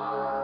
Imposibles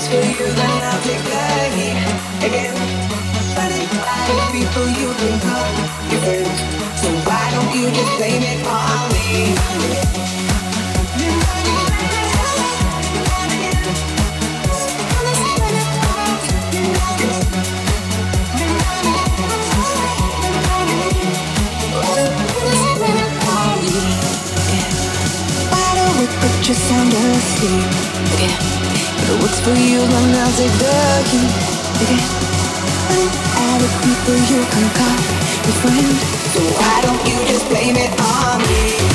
to you I'll be again. People you've your friends. So why don't you just blame it on me? It works for you, then I'll take the heat. Again, out of people you can call your friend. So why don't you just blame it on me?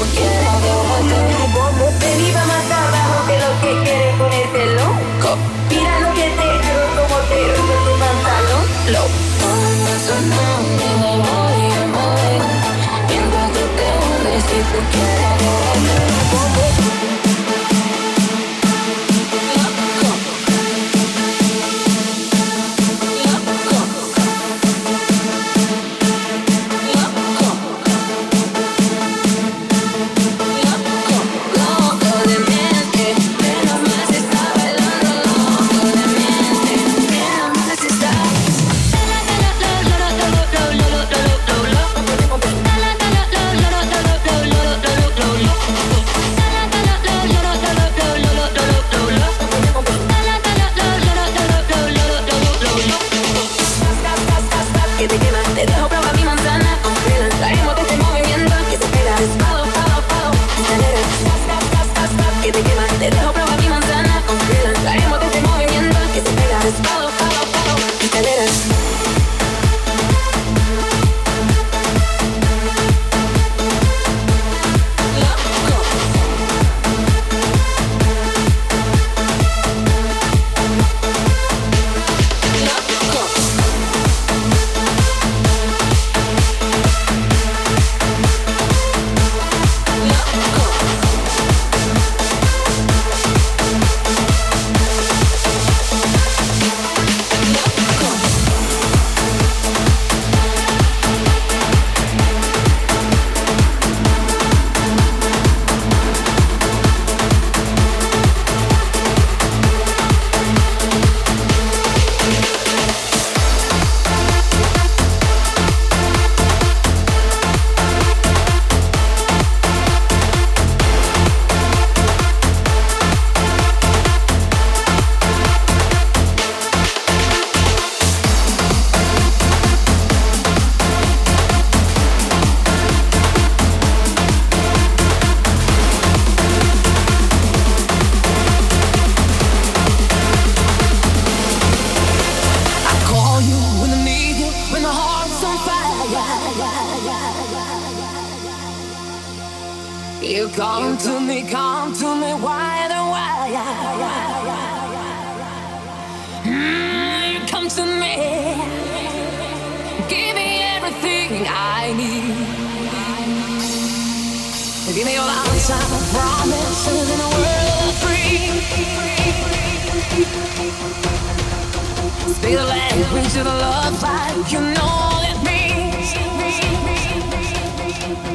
We'll. Come to me, come to me, why and why? You mm, come to me, give me everything I need. Give me all the answer, promises in a world free. Speak the language of the love like you know.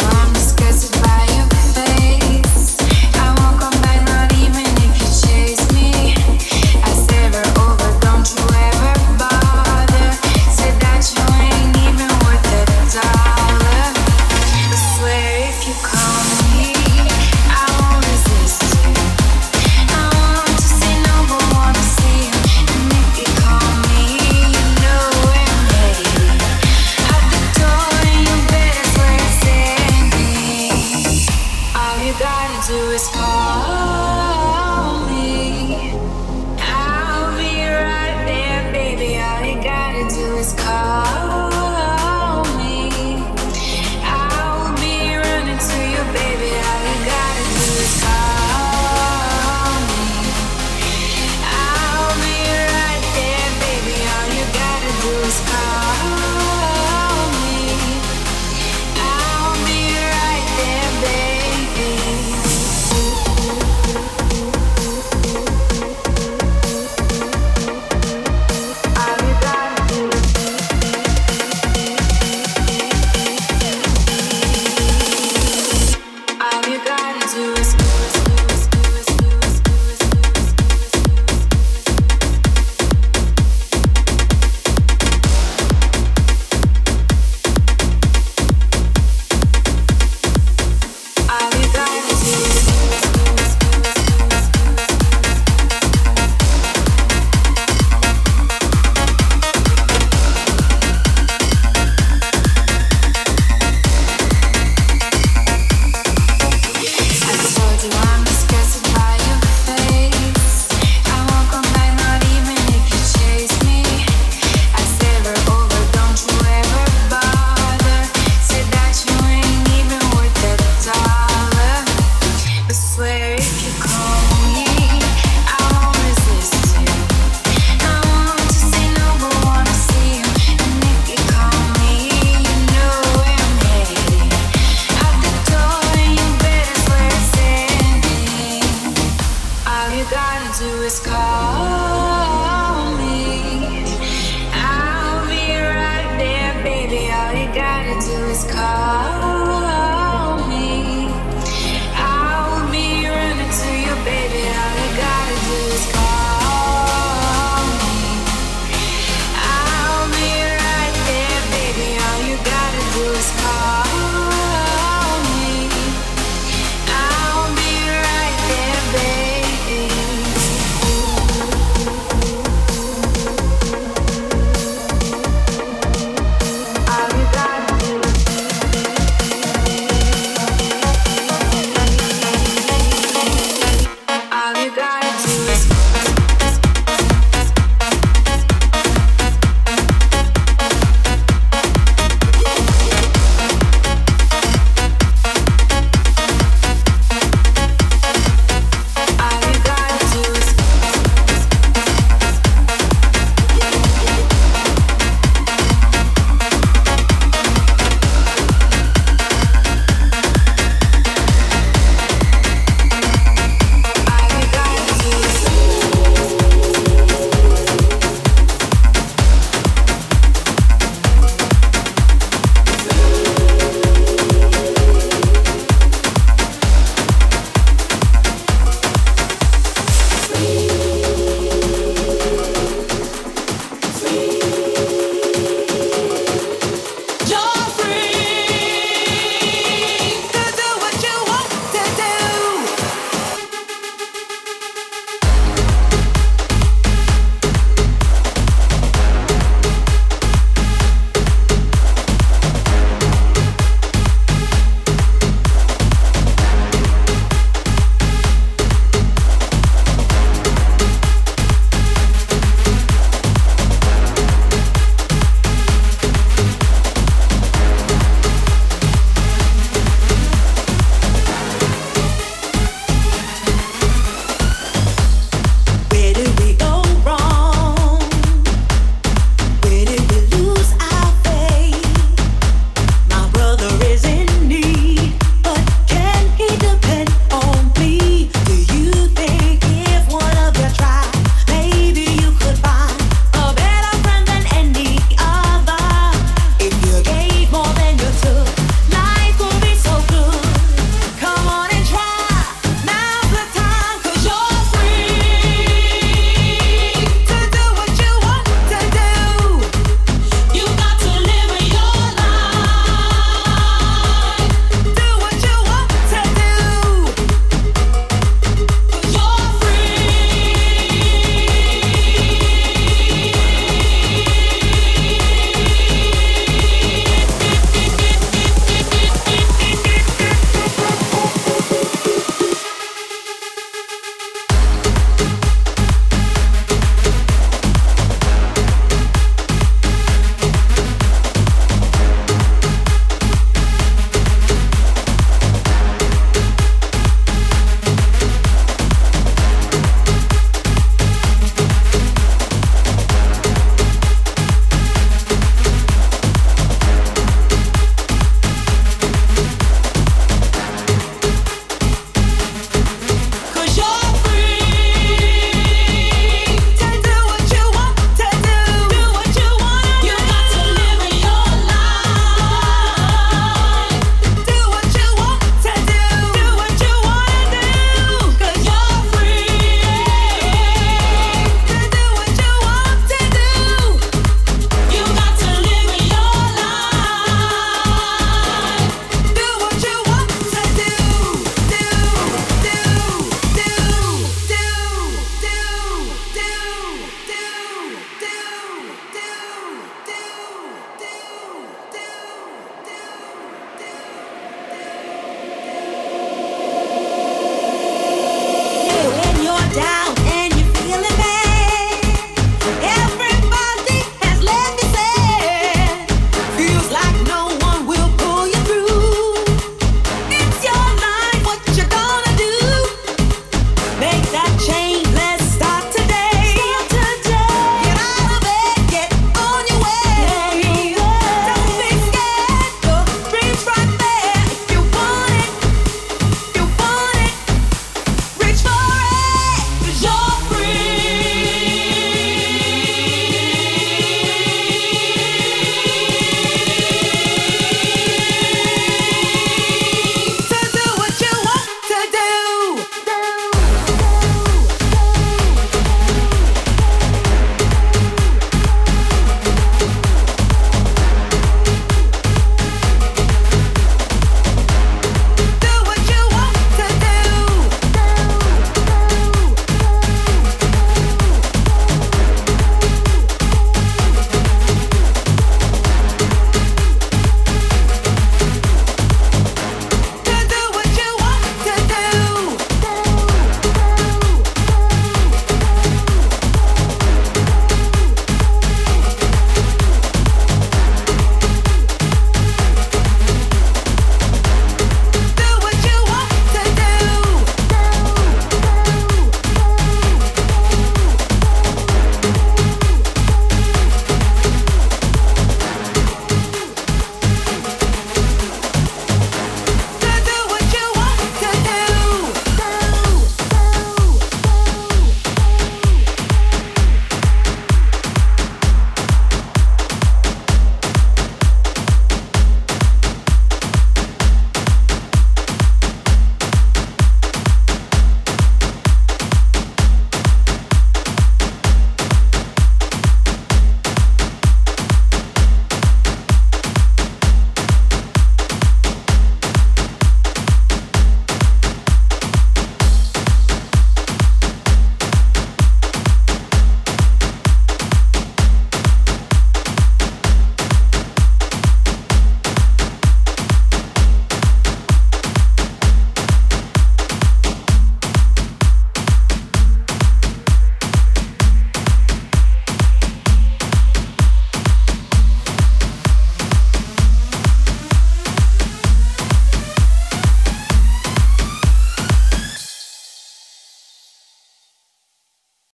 long